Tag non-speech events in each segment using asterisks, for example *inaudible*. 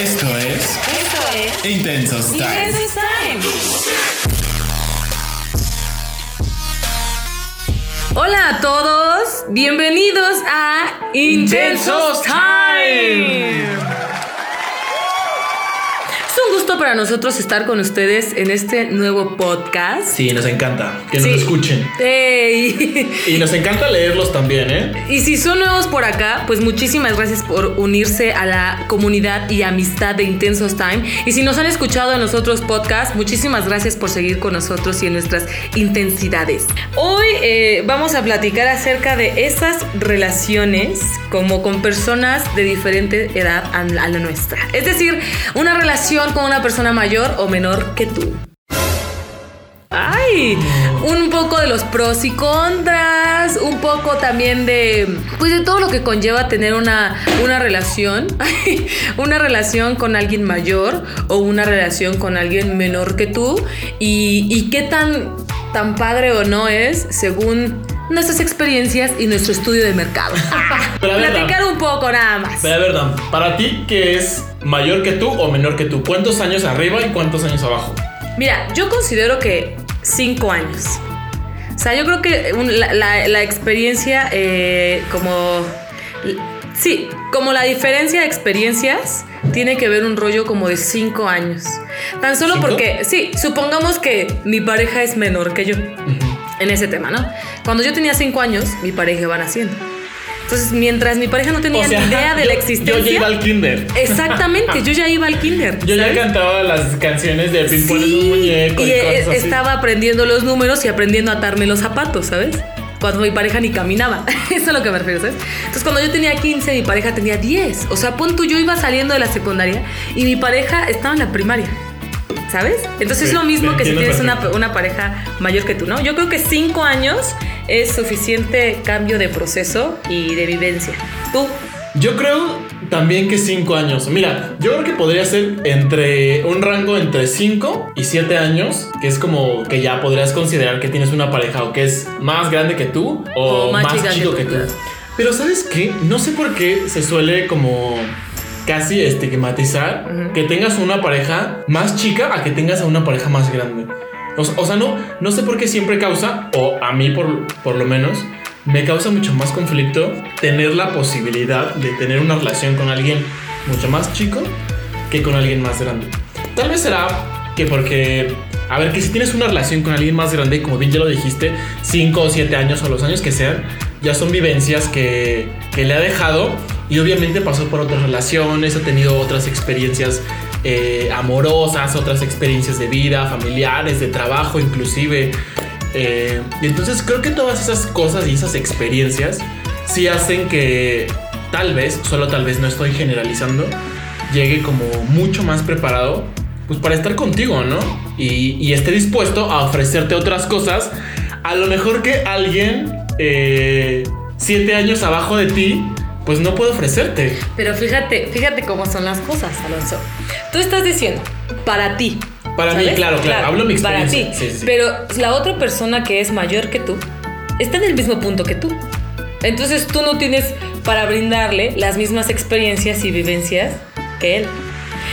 Esto es Esto es Intensos Time. Intensos Time. Hola a todos, bienvenidos a Intensos Time. Gusto para nosotros estar con ustedes en este nuevo podcast. Sí, nos encanta que nos escuchen. Y nos encanta leerlos también, ¿eh? Y si son nuevos por acá, pues muchísimas gracias por unirse a la comunidad y amistad de Intensos Time. Y si nos han escuchado en los otros podcasts, muchísimas gracias por seguir con nosotros y en nuestras intensidades. Hoy eh, vamos a platicar acerca de esas relaciones como con personas de diferente edad a la nuestra. Es decir, una relación con una persona mayor o menor que tú. Ay, un poco de los pros y contras, un poco también de, pues de todo lo que conlleva tener una, una relación, *laughs* una relación con alguien mayor o una relación con alguien menor que tú y, y qué tan, tan padre o no es según nuestras experiencias y nuestro estudio de mercado. *laughs* Pero ver, Platicar un poco nada más. Pero a ver, Dan, para ti, ¿qué es mayor que tú o menor que tú? ¿Cuántos años arriba y cuántos años abajo? Mira, yo considero que cinco años. O sea, yo creo que la, la- la experiencia, eh, como. Sí, como la diferencia de experiencias tiene que ver un rollo como de cinco años. Tan solo ¿Cinco? porque, sí, supongamos que mi pareja es menor que yo en ese tema, ¿no? Cuando yo tenía cinco años, mi pareja iba naciendo. Entonces, mientras mi pareja no tenía O sea, ni idea de yo- la existencia. Yo ya iba al kinder. Exactamente, yo ya iba al kinder. Yo ya cantaba las canciones de un Sí, muñeco y, y eh, cosas así. estaba aprendiendo los números y aprendiendo a atarme los zapatos, ¿sabes? Cuando mi pareja ni caminaba. *laughs* Eso es a lo que me refiero, ¿sabes? Entonces, cuando yo tenía 15, mi pareja tenía 10. O sea, pon tú, yo iba saliendo de la secundaria y mi pareja estaba en la primaria. ¿Sabes? Entonces es lo mismo que si tienes una, pareja mayor que tú, ¿no? Yo creo que 5 años es suficiente cambio de proceso y de vivencia. ¿Tú? Yo creo también que 5 años. Mira, yo creo que podría ser entre un rango entre 5 y 7 años, que es como que ya podrías considerar que tienes una pareja o que es más grande que tú o, O más más, chica que chico tú, que tú. Pero ¿sabes qué? No sé por qué se suele como casi estigmatizar que tengas una pareja más chica a que tengas a una pareja más grande. O, o sea, no, no sé por qué siempre causa, o a mí por, por lo menos, me causa mucho más conflicto tener la posibilidad de tener una relación con alguien mucho más chico que con alguien más grande. Tal vez será que porque, a ver, que si tienes una relación con alguien más grande, como bien ya lo dijiste, 5 o 7 años o los años que sean, ya son vivencias que, que le ha dejado y obviamente pasó por otras relaciones, ha tenido otras experiencias eh, amorosas, otras experiencias de vida, familiares, de trabajo inclusive. Eh, y entonces creo que todas esas cosas y esas experiencias sí hacen que tal vez, solo tal vez no estoy generalizando, llegue como mucho más preparado pues para estar contigo, ¿no? Y, esté dispuesto a ofrecerte otras cosas, a lo mejor que alguien eh, siete años abajo de ti, pues no puede ofrecerte. Pero fíjate, fíjate cómo son las cosas, Alonso. Tú estás diciendo, para ti. Para mí, claro, claro, hablo mi Para ti. experiencia, sí, sí, sí. Pero la otra persona que es mayor que tú está en el mismo punto que tú. Entonces tú no tienes para brindarle las mismas experiencias y vivencias que él.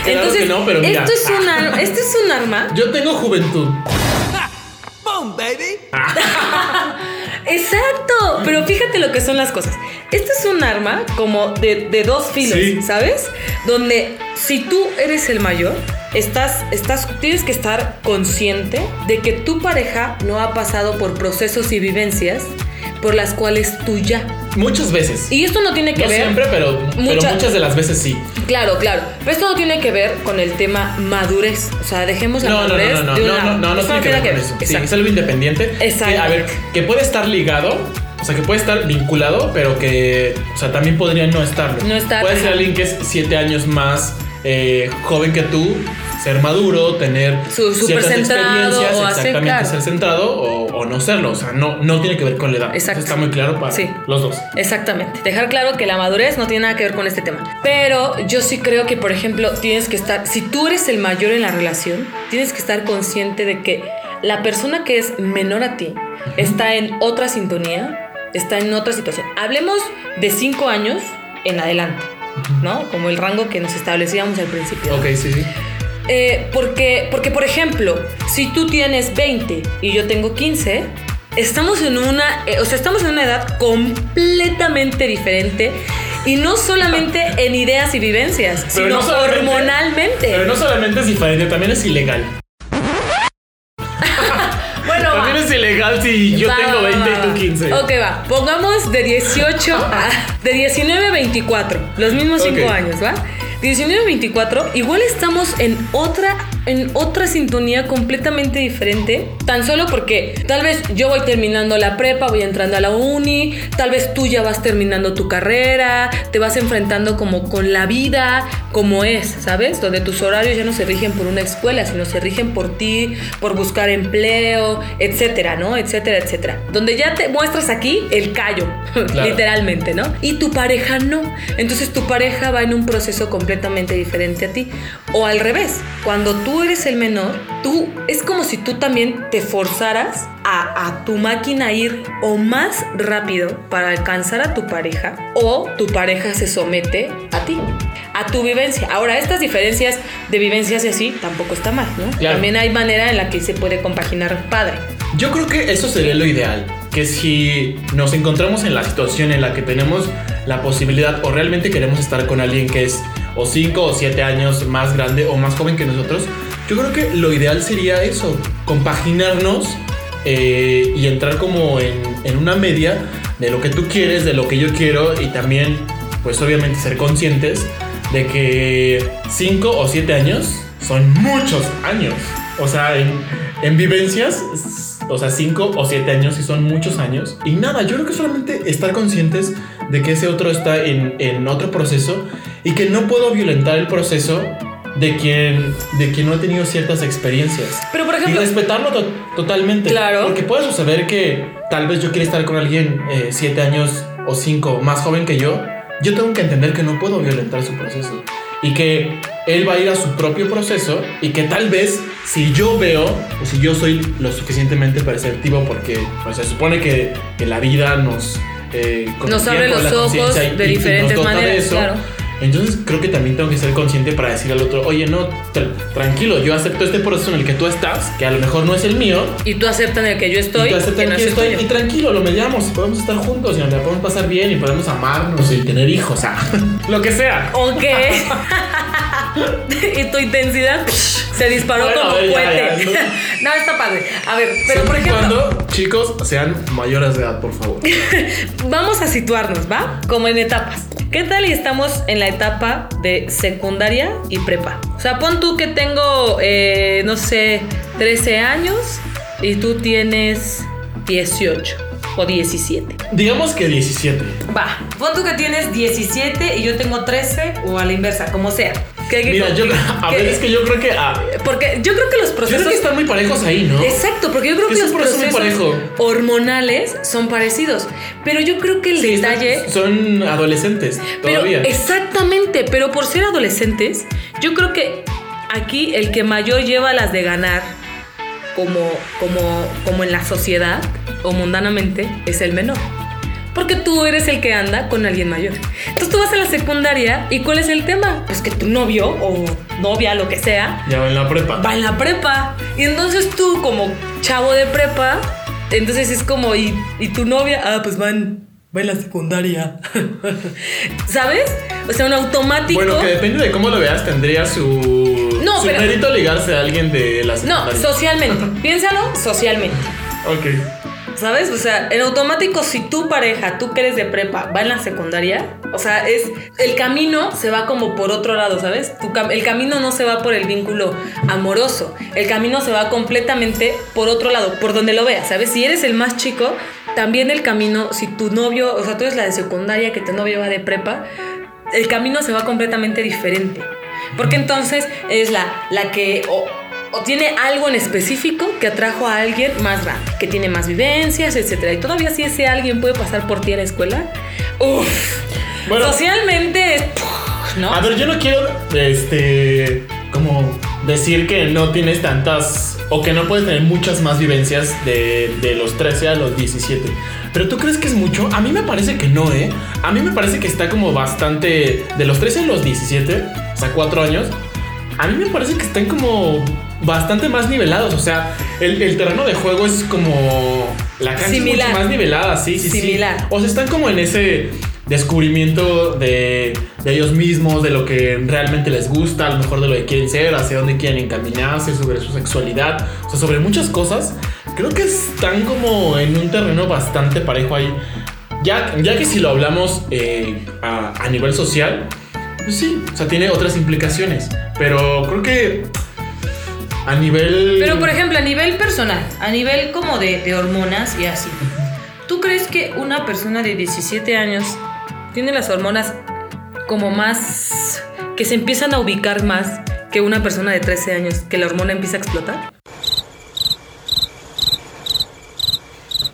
Claro Entonces, que no, pero mira. esto es un ar- *laughs* esto es un arma. Yo tengo juventud. *laughs* *laughs* Exacto, pero fíjate lo que son las cosas. Esto es un arma como de, de dos filos, Sí. ¿sabes? Donde si tú eres el mayor, estás, estás, tienes que estar consciente de que tu pareja no ha pasado por procesos y vivencias por las cuales tú ya. Muchas veces. Y esto no tiene que no ver. siempre, pero, pero Mucha- muchas de las veces sí. Claro, claro. Pero esto no tiene que ver con el tema madurez. O sea, dejemos la No, no, madurez no, no, de un no, no, no, no, tiene que ver con eso. Sí, es algo independiente. Exacto. Que, a ver, que puede estar ligado, o sea, que puede estar vinculado, pero que, o sea, también podría no estarlo. No estar, Puede ser alguien que es siete años más eh, joven que tú, ser maduro, tener Su- ciertas centrado, experiencias, o exactamente claro. ser centrado o, o no serlo. O sea, no, no tiene que ver con la edad. Exacto. Eso está muy claro para Sí. los dos. Exactamente. Dejar claro que la madurez no tiene nada que ver con este tema. Pero yo sí creo que, por ejemplo, tienes que estar, si tú eres el mayor en la relación, tienes que estar consciente de que la persona que es menor a ti está en otra sintonía, está en otra situación. Hablemos de cinco años en adelante. ¿no? Como el rango que nos establecíamos al principio. Ok, sí, sí. Eh, porque, porque, por ejemplo, si tú tienes 20 y yo tengo 15, estamos en una, eh, o sea, estamos en una edad completamente diferente y no solamente *laughs* en ideas y vivencias, Pero sino no hormonalmente. Pero no solamente es diferente, también es ilegal. Va. Ilegal si yo Va, tengo va, 20 va, y tú va. 15. Ok, va. Pongamos de 18 a. De 19 a 24. Los mismos 5 Ok. años, ¿va? 19 a 24. Igual estamos en otra. En otra sintonía completamente diferente. Tan solo porque tal vez yo voy terminando la prepa, voy entrando a la uni. Tal vez tú ya vas terminando tu carrera. Te vas enfrentando como con la vida como es, ¿sabes? Donde tus horarios ya no se rigen por una escuela, sino se rigen por ti, por buscar empleo, etcétera, ¿no? Etcétera, etcétera. Donde ya te muestras aquí el callo, *laughs* literalmente, ¿no? Y tu pareja no. Entonces tu pareja va en un proceso completamente diferente a ti. O al revés, cuando tú eres el menor, tú es como si tú también te forzaras a, a tu máquina a ir o más rápido para alcanzar a tu pareja o tu pareja se somete a ti, a tu vivencia. Ahora, estas diferencias de vivencias y así tampoco está mal, ¿no? Claro. También hay manera en la que se puede compaginar padre. Yo creo que eso sería lo ideal. Que si nos encontramos en la situación en la que tenemos la posibilidad o realmente queremos estar con alguien que es o 5 o 7 años más grande o más joven que nosotros, yo creo que lo ideal sería eso, compaginarnos eh, y entrar como en, en una media de lo que tú quieres, de lo que yo quiero y también, pues obviamente ser conscientes de que 5 o 7 años son muchos años. O sea, en, en vivencias, o sea, 5 o 7 años y son muchos años. Y nada, yo creo que solamente estar conscientes de que ese otro está en, en otro proceso y que no puedo violentar el proceso de quien, de quien no ha tenido ciertas experiencias. Pero por Y ejemplo, respetarlo to- totalmente. Claro. Porque puede suceder que tal vez yo quiera estar con alguien 7 años o 5 más joven que yo. Yo tengo que entender que no puedo violentar su proceso. Y que él va a ir a su propio proceso. Y que tal vez si yo veo o si yo soy lo suficientemente perceptivo, porque pues, se supone que, que la vida nos. eh, Nos abre los ojos y- de y- y diferentes de maneras, claro. Entonces creo que también tengo que ser consciente para decir al otro, oye, no, tra- tranquilo, yo acepto este proceso en el que tú estás, que a lo mejor no es el mío, y tú aceptas en el que yo estoy, y tú aceptas que no que el estoy, y tranquilo, lo mediamos, y podemos estar juntos, y nos la podemos pasar bien, y podemos amarnos, y tener hijos, o sea, *laughs* lo que sea. Ok. *laughs* *laughs* y tu intensidad se disparó Bueno, como ver, ya, cohete. ya, no, está padre. A ver, pero por Siempre y ejemplo, cuando, chicos, sean mayores de edad, por favor. vamos a situarnos, ¿va? Como en etapas. ¿Qué tal y estamos en la etapa de secundaria y prepa? O sea, pon tú que tengo, eh, no sé, 13 años y tú tienes 18 o 17. Digamos que 17. Va, pon tú que tienes 17 y yo tengo 13 o a la inversa, como sea. Que hay que- Mira, yo, a que- ver, es que yo creo que, ah, Porque yo creo que los yo procesos... creo que están muy parejos ahí, ¿no? Exacto, porque yo creo Que los procesos parejo. hormonales son parecidos. Pero yo creo que el Sí, detalle... son adolescentes Pero todavía. exactamente, pero por ser adolescentes, yo creo que aquí el que mayor lleva las de ganar, como, como, como en la sociedad o mundanamente, es el menor. Porque tú eres el que anda con alguien mayor. Entonces tú vas a la secundaria y ¿cuál es el tema? Pues que tu novio o novia, lo que sea, Ya va en la prepa. va en la prepa. Y entonces tú, como chavo de prepa, entonces es como, ¿y, y tu novia? Ah, pues van, va en la secundaria. *laughs* ¿Sabes? O sea, un automático. Bueno, que depende de cómo lo veas, tendría su, No, su pero- mérito ligarse a alguien de la no, secundaria. socialmente. *laughs* Piénsalo socialmente. Ok. ¿Sabes? O sea, en automático, si tu pareja, tú que eres de prepa, va en la secundaria, o sea, es. El camino se va como por otro lado, ¿sabes? El camino no se va por el vínculo amoroso. El camino se va completamente por otro lado, por donde lo veas, ¿sabes? Si eres el más chico, también el camino, si tu novio, o sea, tú eres la de secundaria, que tu novio va de prepa, el camino se va completamente diferente. Porque entonces es la, la que o tiene algo en específico que atrajo a alguien más grande, que tiene más vivencias, etc. Y todavía si ese alguien puede pasar por ti a la escuela, uff, Bueno. socialmente es, ¿no? A ver, yo no quiero, este, como decir que no tienes tantas o que no puedes tener muchas más vivencias de, de, los 13 a los 17. Pero tú crees que es mucho? A mí me parece que no, ¿eh? A mí me parece que está como bastante... De los 13 a los 17, o sea, 4 años, a mí me parece que están como bastante más nivelados. O sea, el, el terreno de juego es como... La cancha es mucho más nivelada, sí, sí, Similar. sí. O sea, están como en ese descubrimiento de, de, ellos mismos, de lo que realmente les gusta, a lo mejor de lo que quieren ser, hacia dónde quieren encaminarse, sobre su sexualidad, o sea, sobre muchas cosas. Creo que están como en un terreno bastante parejo ahí. Ya, ya que si lo hablamos eh, a, a, nivel social, pues sí, o sea, tiene otras implicaciones. Pero creo que a nivel... Pero por ejemplo, a nivel personal, a nivel como de, de hormonas y así. ¿Tú crees que una persona de 17 años tiene las hormonas como más... que se empiezan a ubicar más que una persona de 13 años, que la hormona empieza a explotar?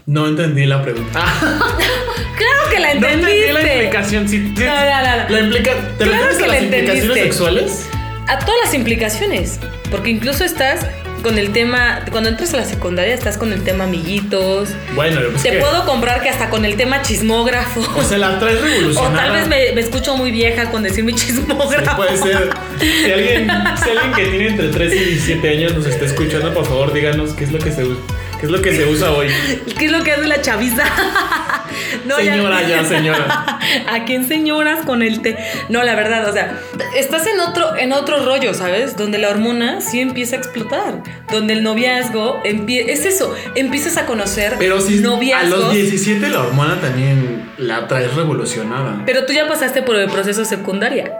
No entendí la pregunta. *laughs* claro que la entendiste. No entendí la implicación. Sí, sí, no, no, no, La implica... ¿Te claro refieres que a las implicaciones sexuales? A todas las implicaciones. Porque incluso estás con el tema, cuando entras a la secundaria estás con el tema amiguitos. Bueno, pues te puedo comprar que hasta con el tema chismógrafo. O sea, la traes revolucionada. *laughs* O tal vez me, me escucho muy vieja con decir mi chismógrafo. Sí, puede ser. Si alguien, si alguien que tiene entre 13 y 17 años nos está escuchando, por favor, díganos qué es lo que se usa. ¿Qué es lo que se usa hoy? *laughs* ¿Qué es lo que hace la chaviza? *laughs* no, señora, ya, ya señora. *laughs* ¿A quién señoras con el té? No, la verdad, o sea, estás en otro, en otro rollo, ¿sabes? Donde la hormona sí empieza a explotar. Donde el noviazgo empieza. Es eso, empiezas a conocer Pero si noviazgos. a los 17 la hormona también la traes revolucionada. Pero tú ya pasaste por el proceso secundaria.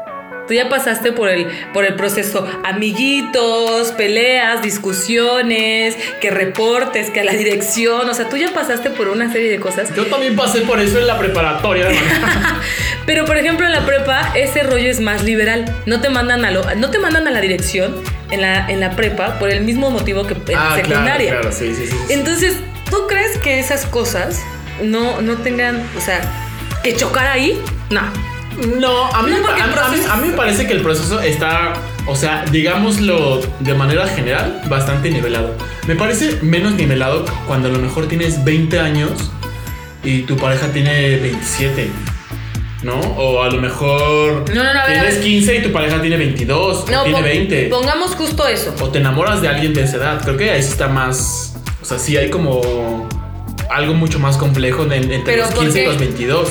Tú ya pasaste por el, por el proceso amiguitos, peleas, discusiones, que reportes, que a la dirección. O sea, tú ya pasaste por una serie de cosas. Yo también pasé por eso en la preparatoria, *laughs* Pero por ejemplo, en la prepa, ese rollo es más liberal. No te mandan a, lo, no te mandan a la dirección en la, en la prepa por el mismo motivo que en ah, la secundaria. Claro, claro, sí, sí, sí. Entonces, ¿tú crees que esas cosas no, no tengan, o sea, que chocar ahí? No. No, a mí, No, me, porque a, el a mí- proceso- a mí me parece que el proceso está, o sea, digámoslo de manera general, bastante nivelado. Me parece menos nivelado cuando a lo mejor tienes 20 años y tu pareja tiene 27. ¿No? O a lo mejor No, no, tienes ver. 15 y tu pareja tiene 22 No, o tiene pon- 20. Pongamos justo eso. O te enamoras de alguien de esa edad. Creo que ahí sí está más. O sea, sí hay como algo mucho más complejo de- entre Pero los ¿por 15 y los 22.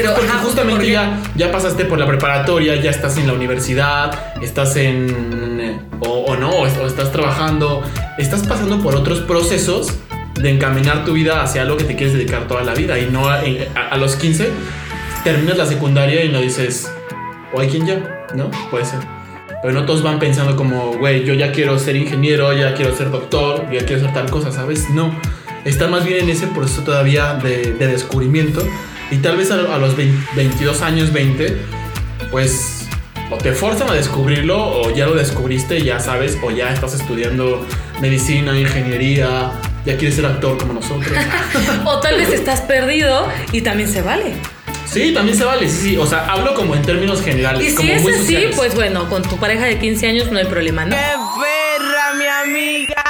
Pero Porque ajá, justamente porque- ya, ya pasaste por la preparatoria, ya estás en la universidad, estás en. O, o no, o, o estás trabajando, estás pasando por otros procesos de encaminar tu vida hacia algo que te quieres dedicar toda la vida. Y no a, a- a los 15 terminas la secundaria y no dices, o hay quien ya, ¿no? Puede ser. Pero no todos van pensando como, güey, yo ya quiero ser ingeniero, ya quiero ser doctor, ya quiero hacer tal cosa, ¿sabes? No. Están más bien en ese proceso todavía de, de descubrimiento. Y tal vez a, a los 20 22 años, 20, pues o te forzan a descubrirlo o ya lo descubriste ya sabes, o ya estás estudiando medicina, ingeniería, ya quieres ser actor como nosotros. *laughs* O tal vez estás perdido y también se vale. sí, también se vale, sí, sí. O sea, hablo como en términos generales. Y si como es muy así, sociales. pues bueno, con tu pareja de 15 años no hay problema, ¿no? perra, mi amiga!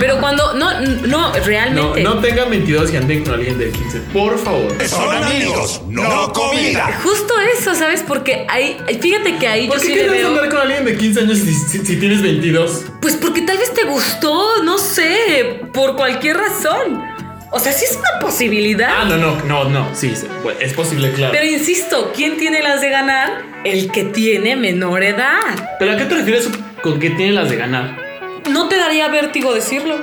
Pero cuando, no, no, No, realmente. no tengan 22 y anden con alguien de 15, por favor. Son amigos, no comida. Justo eso, ¿sabes? Porque ahí, fíjate que ahí ¿Por yo qué sí le quieres veo. andar con alguien de 15 años si, si- si tienes 22? Pues porque tal vez te gustó, no sé, por cualquier razón. O sea, sí es una posibilidad. Ah, no, no, no, no. Sí, es posible, claro. Pero insisto, ¿quién tiene las de ganar? El que tiene menor edad. ¿Pero a qué te refieres con que tiene las de ganar? No te daría vértigo decirlo.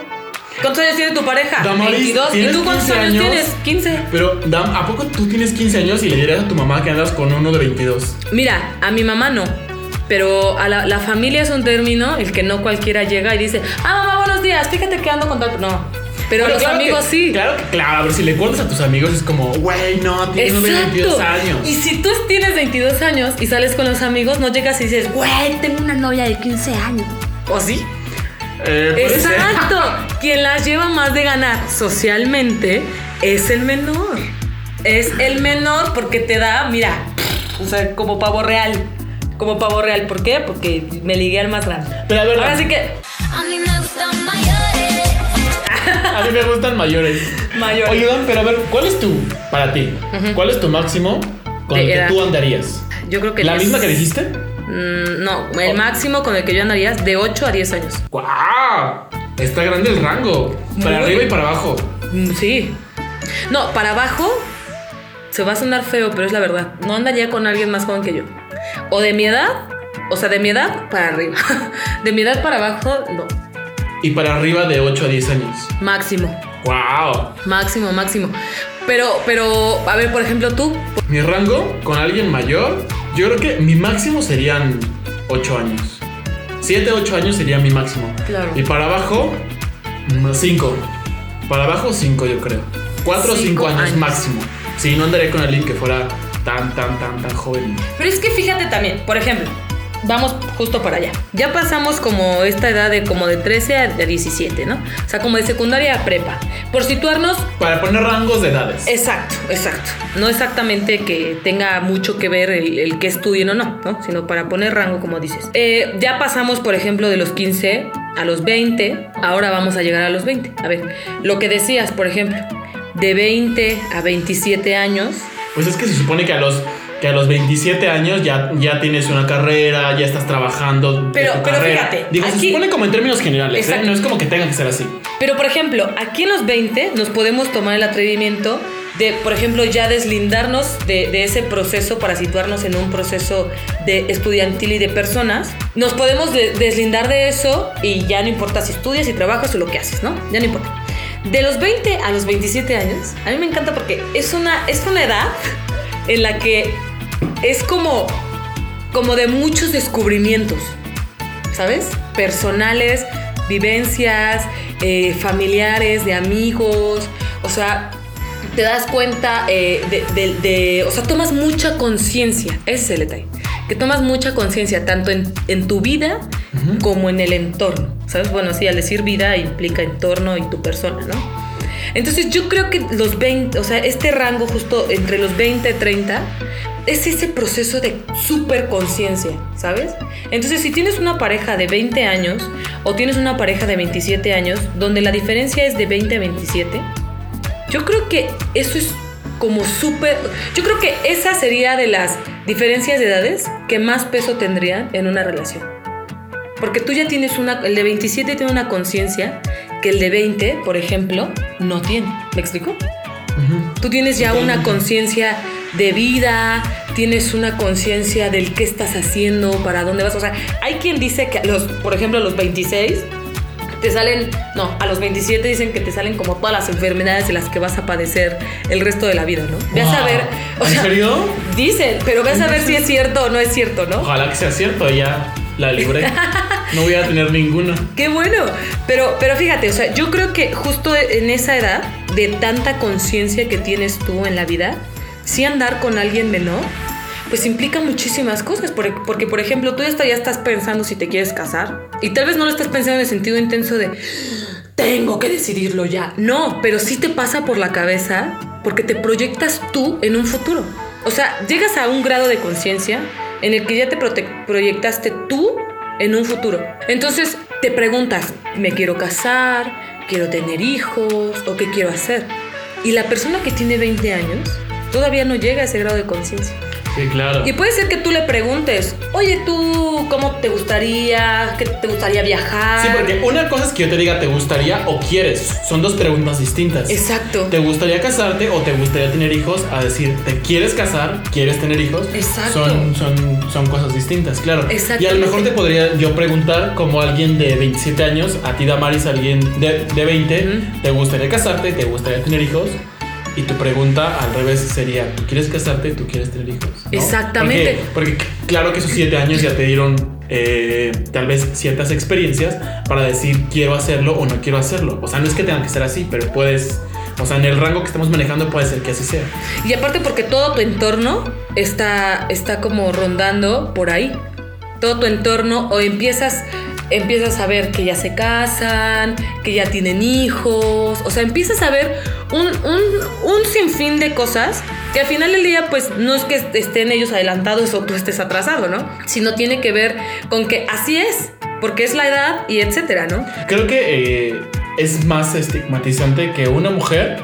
¿Cuántos años tiene tu pareja? Damaris, 22. ¿Y ¿tienes tú cuántos 15 años, años? tienes? 15. Pero, Dam, ¿a poco tú tienes 15 años y le dirías a tu mamá que andas con uno de 22? Mira, a mi mamá no. Pero a la, la familia es un término, el que no cualquiera llega y dice, ah, mamá, buenos días, fíjate que ando con tal. No. Pero Bueno, los claro amigos que- sí. Claro claro, pero si le cuentas a tus amigos es como, güey, no, tienes uno de 22 años. Y si tú tienes 22 años y sales con los amigos, no llegas y dices, güey, tengo una novia de 15 años. ¿O sí? Eh, puede ser. Exacto. *laughs* Quien las lleva más de ganar socialmente es el menor. Es el menor porque te da, mira, o sea, como pavo real. como pavo real. ¿Por qué? Porque me ligué al más grande. Pero a ver, Ahora sí que A mí me gustan mayores. a mí me gustan mayores. mayor. Oye, Dan, pero a ver, ¿cuál es tu, para ti, cuál es tu máximo con De el que edad. tú andarías? Yo creo que ¿La misma que dijiste? Mm, no, el máximo con el que yo andaría es de 8 a 10 años. ¡Guau! Está grande el rango. Para Muy. arriba y para abajo. Mm, Sí. No, para abajo se va a sonar feo, pero es la verdad. No andaría con alguien más joven que yo. O de mi edad, o sea, de mi edad para arriba. *laughs* De mi edad para abajo, no. Y para arriba de 8 a 10 años. Máximo, ¡Wow! máximo, máximo. Pero, pero, a ver, por ejemplo, tú. Mi rango con alguien mayor, yo creo que mi máximo serían 8 años. 7, 8 años sería mi máximo. Claro. Y para abajo, 5. Para abajo, 5 yo creo. 4 o 5 Cinco años, años. máximo. Sí, no andaré con alguien que fuera tan, tan, tan, tan joven. Pero es que fíjate también, por ejemplo, vamos justo para allá. Ya pasamos como esta edad de como de 13 a de 17, ¿no? O sea, como de secundaria a prepa. Por situarnos, Para poner rangos de edades. Exacto, exacto. No exactamente que tenga mucho que ver el, el que estudien o no, ¿no? Sino para poner rango, como dices. Eh, ya pasamos, por ejemplo, de los 15 a los 20. Ahora vamos a llegar a los 20. A ver, lo que decías, por ejemplo, de 20 a 27 años. Pues es que se supone que a los que a los 27 años ya, ya tienes una carrera, ya estás trabajando Pero- tu pero carrera. fíjate, Digo, se aquí- supone como en términos generales, ¿eh? No es como que tenga que ser así. Pero, por ejemplo, aquí en los 20 nos podemos tomar el atrevimiento de, por ejemplo, ya deslindarnos de, de ese proceso para situarnos en un proceso de estudiantil y de personas. Nos podemos de- deslindar de eso y ya no importa si estudias, si trabajas o lo que haces, ¿no? Ya no importa. De los 20 a los 27 años, a mí me encanta porque es una, es una edad en la que es como, como de muchos descubrimientos. ¿sabes? Personales, vivencias, eh, familiares, de amigos, o sea, te das cuenta eh, de, de- de- o sea, tomas mucha conciencia, ese es el detalle, que tomas mucha conciencia tanto en, en tu vida como en el entorno, ¿sabes? Bueno, sí, al decir vida implica entorno y tu persona, ¿no? Entonces yo creo que los 20, o sea, este rango justo entre los 20 y 30 es ese proceso de super conciencia, ¿sabes? Entonces si tienes una pareja de 20 años o tienes una pareja de 27 años, donde la diferencia es de 20 a 27, yo creo que eso es como súper... Yo creo que esa sería de las diferencias de edades que más peso tendrían en una relación. Porque tú ya tienes una... El de 27 tiene una conciencia que el de 20, por ejemplo, no tiene. ¿Me explico? Tú tienes ya una conciencia de vida, tienes una conciencia del qué estás haciendo, para dónde vas. O sea, hay quien dice que, los, por ejemplo, a los 26 te salen, no, a los 27 dicen que te salen como todas las enfermedades de las que vas a padecer el resto de la vida, ¿no? Ve a Wow. saber. o ¿En sea, serio? Dicen, pero ve a saber si es cierto o no es cierto, ¿no? Ojalá que sea cierto, ya la libré. *laughs* No voy a tener ninguna. Qué bueno. Pero, pero fíjate, o sea, yo creo que justo en esa edad, de tanta conciencia que tienes tú en la vida, si andar con alguien menor, pues implica muchísimas cosas. Porque, porque, por ejemplo, tú ya, está- ya estás pensando si te quieres casar. Y tal vez no lo estás pensando en el sentido intenso de tengo que decidirlo ya. No, pero sí te pasa por la cabeza porque te proyectas tú en un futuro. O sea, llegas a un grado de conciencia en el que ya te proyectaste tú en un futuro. Entonces te preguntas, ¿me quiero casar? ¿Quiero tener hijos? ¿O qué quiero hacer? Y la persona que tiene 20 años todavía no llega a ese grado de conciencia. Sí, claro. Y puede ser que tú le preguntes, oye, tú, ¿cómo te gustaría? ¿Qué te gustaría viajar? Sí, porque una cosa es que yo te diga te gustaría o quieres. Son dos preguntas distintas. Exacto. ¿Te gustaría casarte o te gustaría tener hijos? A decir, ¿te quieres casar? ¿Quieres tener hijos? Exacto. Son, son, son cosas distintas, claro. Y a lo mejor te podría yo preguntar, como alguien de 27 años, a ti Damaris, alguien de, de 20, Ujú. ¿te gustaría casarte? ¿Te gustaría tener hijos? Y tu pregunta al revés sería, ¿tú quieres casarte? ¿Tú quieres tener hijos? ¿no? Exactamente. Porque, porque claro que esos 7 años ya te dieron eh, tal vez ciertas experiencias para decir quiero hacerlo o no quiero hacerlo. O sea, no es que tengan que ser así, pero puedes... O sea, en el rango que estamos manejando puede ser que así sea. Y aparte porque todo tu entorno está, está como rondando por ahí. Todo tu entorno o empiezas, empiezas a ver que ya se casan, que ya tienen hijos. O sea, empiezas a ver un, un, un sinfín de cosas que al final del día, pues no es que estén ellos adelantados o tú estés atrasado, ¿no? Sino tiene que ver con que así es, porque es la edad y etcétera, ¿no? Creo que eh, es más estigmatizante que una mujer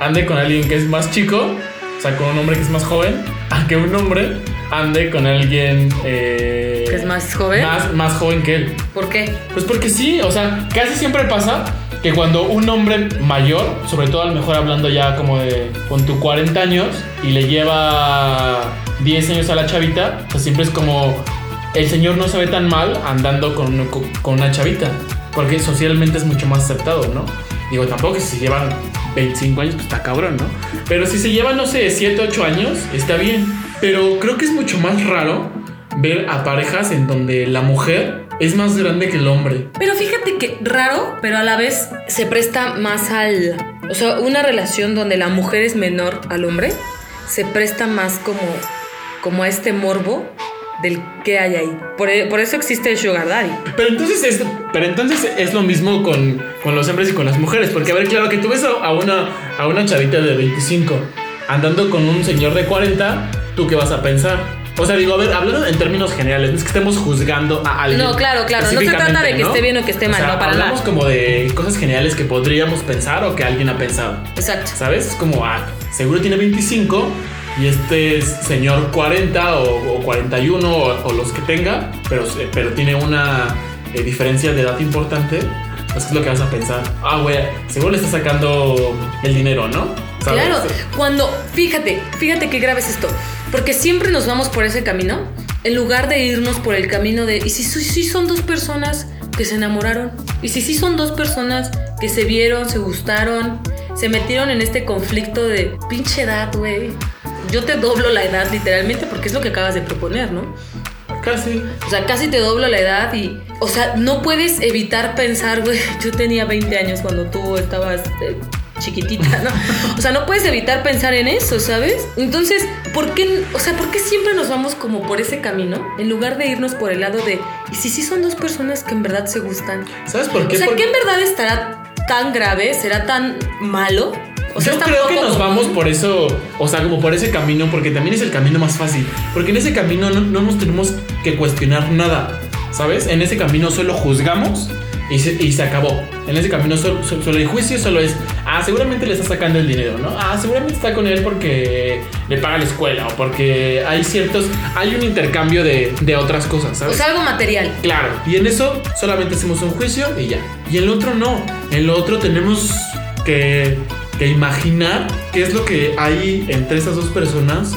ande con alguien que es más chico, o sea, con un hombre que es más joven, *laughs* a que un hombre ande con alguien eh, Que es más joven. más, más joven que él. ¿Por qué? Pues porque sí, o sea, casi siempre pasa que cuando un hombre mayor, sobre todo a lo mejor hablando ya como de con tu 40 años y le lleva 10 años a la chavita, pues siempre es como el señor no se ve tan mal andando con, con- una chavita, porque socialmente es mucho más aceptado, ¿no? Digo, tampoco que si se llevan 25 años, pues está cabrón, ¿no? Pero si se llevan, no sé, 7, 8 años, está bien. Pero creo que es mucho más raro ver a parejas en donde la mujer es más grande que el hombre. Pero fíjate que raro, pero a la vez se presta más al... O sea, una relación donde la mujer es menor al hombre, se presta más como, como a este morbo del que hay ahí. Por, e- por eso existe el sugar daddy. Pero entonces es, pero entonces es lo mismo con, con los hombres y con las mujeres. Porque, a ver, claro, que tú ves a, a una, a una chavita de 25 andando con un señor de 40, ¿tú qué vas a pensar? O sea, digo, a ver, hablando en términos generales, no es que estemos juzgando a alguien. No, claro, claro, no se trata de que esté bien o que esté O mal, sea, no, para hablamos nada. como de cosas generales que podríamos pensar o que alguien ha pensado. Exacto. ¿Sabes? Es como, ah, seguro tiene 25 y este es señor 40 o, o 41 o, o los que tenga, pero, pero tiene una eh, diferencia de edad importante. Pues, ¿qué es lo que vas a pensar? Ah, güey, seguro le está sacando el dinero, ¿no? ¿Sabes? Claro, cuando, fíjate, fíjate qué grave es esto, porque siempre nos vamos por ese camino, en lugar de irnos por el camino de, ¿y si sí si son dos personas que se enamoraron? ¿Y si sí son dos personas que se vieron, se gustaron, se metieron en este conflicto de pinche edad, güey? Yo te doblo la edad literalmente porque es lo que acabas de proponer, ¿no? Casi. O sea, casi te doblo la edad y, o sea, no puedes evitar pensar, güey, *laughs* yo tenía 20 años cuando tú estabas eh, chiquitita, ¿no? O sea, no puedes evitar pensar en eso, ¿sabes? Entonces, ¿por qué, o sea, por qué siempre nos vamos como por ese camino en lugar de irnos por el lado de, ¿y si sí son dos personas que en verdad se gustan? ¿Sabes por qué? O sea, ¿qué en verdad estará tan grave? ¿Será tan malo? O sea, yo creo que nos vamos por eso, o sea, como por ese camino, porque también es el camino más fácil. Porque en ese camino no, no nos tenemos que cuestionar nada, ¿sabes? En ese camino solo juzgamos y se, y se acabó. En ese camino solo, solo- el juicio solo es, ah, seguramente le está sacando el dinero, ¿no? Ah, seguramente está con él porque le paga la escuela o porque hay ciertos, hay un intercambio de, de otras cosas, O ¿sabes? sea, algo material. Claro, y en eso solamente hacemos un juicio y ya. Y en lo otro no. En lo otro tenemos que, que imaginar qué es lo que hay entre esas dos personas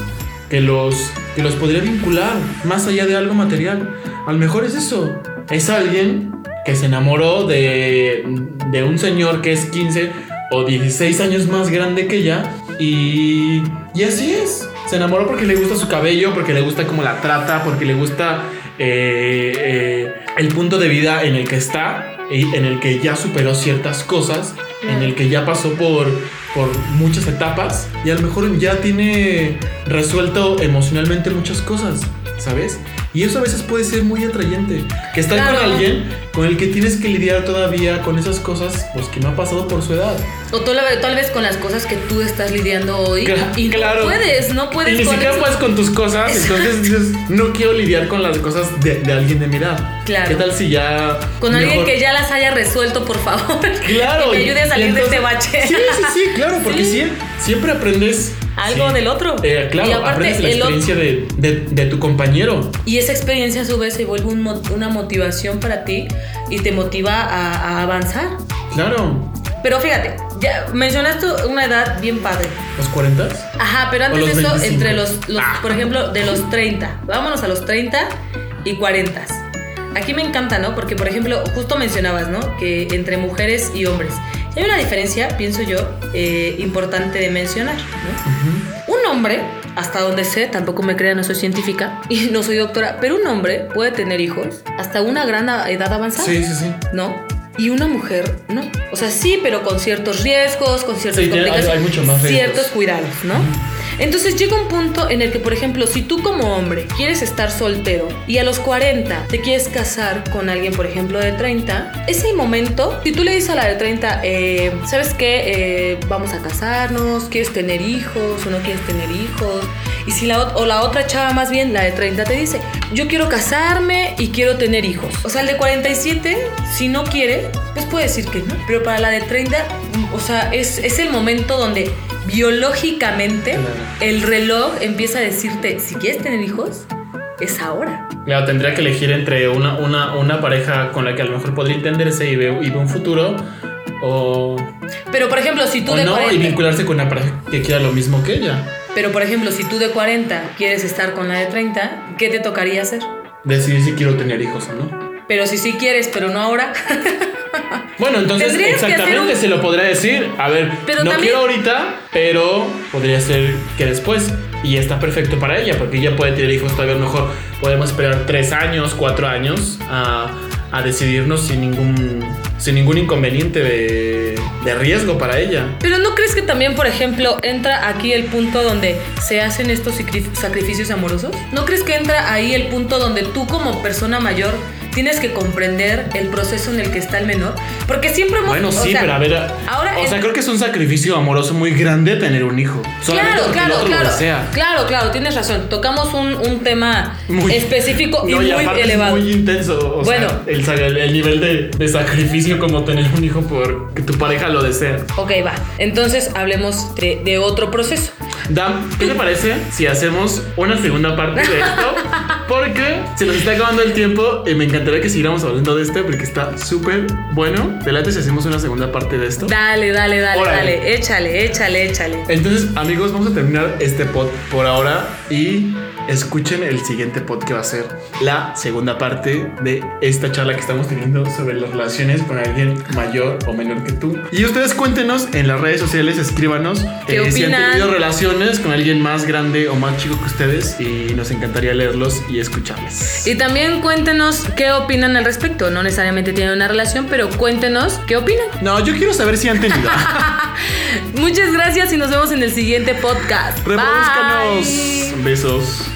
que los, que los podría vincular más allá de algo material. A lo mejor es eso. Es alguien que se enamoró de, de un señor que es 15 o 16 años más grande que ella y, y así es. Se enamoró porque le gusta su cabello, porque le gusta cómo la trata, porque le gusta eh, eh, el punto de vida en el que está, en el que ya superó ciertas cosas, en el que ya pasó por, por muchas etapas y a lo mejor ya tiene resuelto emocionalmente muchas cosas, ¿sabes? Y eso a veces puede ser muy atrayente. Que estar Claro. con alguien con el que tienes que lidiar todavía con esas cosas pues, que no ha pasado por su edad. O tal, tal vez con las cosas que tú estás lidiando hoy. Cla- y claro. no puedes, no puedes y ni siquiera eso. puedes con tus cosas, entonces dices, no quiero lidiar con las cosas de, de alguien de mi edad. Claro. ¿Qué tal si ya... Con alguien que ya las haya resuelto, por favor. *laughs* Claro. que me ayude a salir de este bache. Sí, sí, sí, claro, porque Sí. Siempre aprendes... Algo sí, del otro. eh, claro, Y aparte, aprendes la experiencia de, de- de tu compañero. Y esa experiencia a su vez se vuelve un una motivación para ti y te motiva a, a avanzar. Claro. Pero fíjate, ya mencionaste una edad bien padre. ¿Los 40? Ajá, pero antes de eso, 25. entre los, los Ah. por ejemplo, de los 30. Vámonos a los 30 y 40. Aquí me encanta, ¿no? Porque, por ejemplo, justo mencionabas, ¿no? Que entre mujeres y hombres. Y hay una diferencia, pienso yo, eh, importante de mencionar, ¿no? Un hombre, hasta donde sé, tampoco me crean, no soy científica *laughs* y no soy doctora, pero un hombre puede tener hijos hasta una gran edad avanzada. Sí, sí, sí. ¿no? Y una mujer, no. O sea, sí, pero con ciertos riesgos, con ciertas Sí, hay- complicaciones, hay mucho más riesgos. ciertos cuidados, ¿no? Entonces llega un punto en el que, por ejemplo, si tú como hombre quieres estar soltero y a los 40 te quieres casar con alguien, por ejemplo, de 30, ese momento, si tú le dices a la de 30, eh, ¿sabes qué? Eh, vamos a casarnos, ¿quieres tener hijos o no quieres tener hijos? Y si la, o la otra chava más bien, la de 30, te dice, yo quiero casarme y quiero tener hijos. O sea, el de 47, si no quiere, pues puede decir que no. Pero para la de 30, mm, o sea, es, es el momento donde biológicamente Claro. el reloj empieza a decirte, si quieres tener hijos, es ahora. Claro, tendría que elegir entre una, una, una pareja con la que a lo mejor podría entenderse y ve, y ve un futuro o, Pero por ejemplo, si tú o de no, y 40, vincularse con una pareja que quiera lo mismo que ella. pero por ejemplo, si tú de 40 quieres estar con la de 30, ¿qué te tocaría hacer? Decidir si quiero tener hijos o no. Pero si sí quieres, pero no ahora. Bueno, entonces exactamente un- se lo podría decir. A ver, Pero no también- quiero ahorita, pero podría ser que después. Y está perfecto para ella, porque ella puede tener hijos todavía mejor. Podemos esperar tres años, cuatro años a, a decidirnos sin ningún, sin ningún inconveniente de, de riesgo para ella. Pero ¿no crees que también, por ejemplo, entra aquí el punto donde se hacen estos sacri- sacrificios amorosos? ¿No crees que entra ahí el punto donde tú como persona mayor tienes que comprender el proceso en el que está el menor? Porque siempre hemos... Bueno, sí, sea, pero a ver. ahora o sea, creo que es un sacrificio amoroso muy grande tener un hijo. Solamente Claro, porque el claro, claro. desea. Claro, claro, tienes razón. Tocamos un, un tema Muy- específico y muy es elevado. muy intenso. O Bueno. sea, el, el- el nivel de, de sacrificio como tener un hijo porque tu pareja lo desea. Ok, va. Entonces hablemos de, de otro proceso. Dam, ¿qué te parece si hacemos una segunda parte de esto? Porque se nos está acabando el tiempo y me encantaría que siguiéramos hablando de este porque está súper bueno. Delante si hacemos una segunda parte de esto. Dale, dale, dale, Órale. dale. Échale, échale, échale. Entonces, amigos, vamos a terminar este pod por ahora y escuchen el siguiente pod que va a ser la segunda parte de esta charla que estamos teniendo sobre las relaciones con alguien mayor o menor que tú. Y ustedes cuéntenos en las redes sociales, escríbanos eh, ¿Qué si han tenido relaciones con alguien más grande o más chico que ustedes y nos encantaría leerlos y escucharles. Y también cuéntenos qué opinan al respecto. No necesariamente tienen una relación, pero cuéntenos qué opinan. No, yo quiero saber si han tenido. *laughs* Muchas gracias y nos vemos en el siguiente podcast. Reproduzcanos. Besos.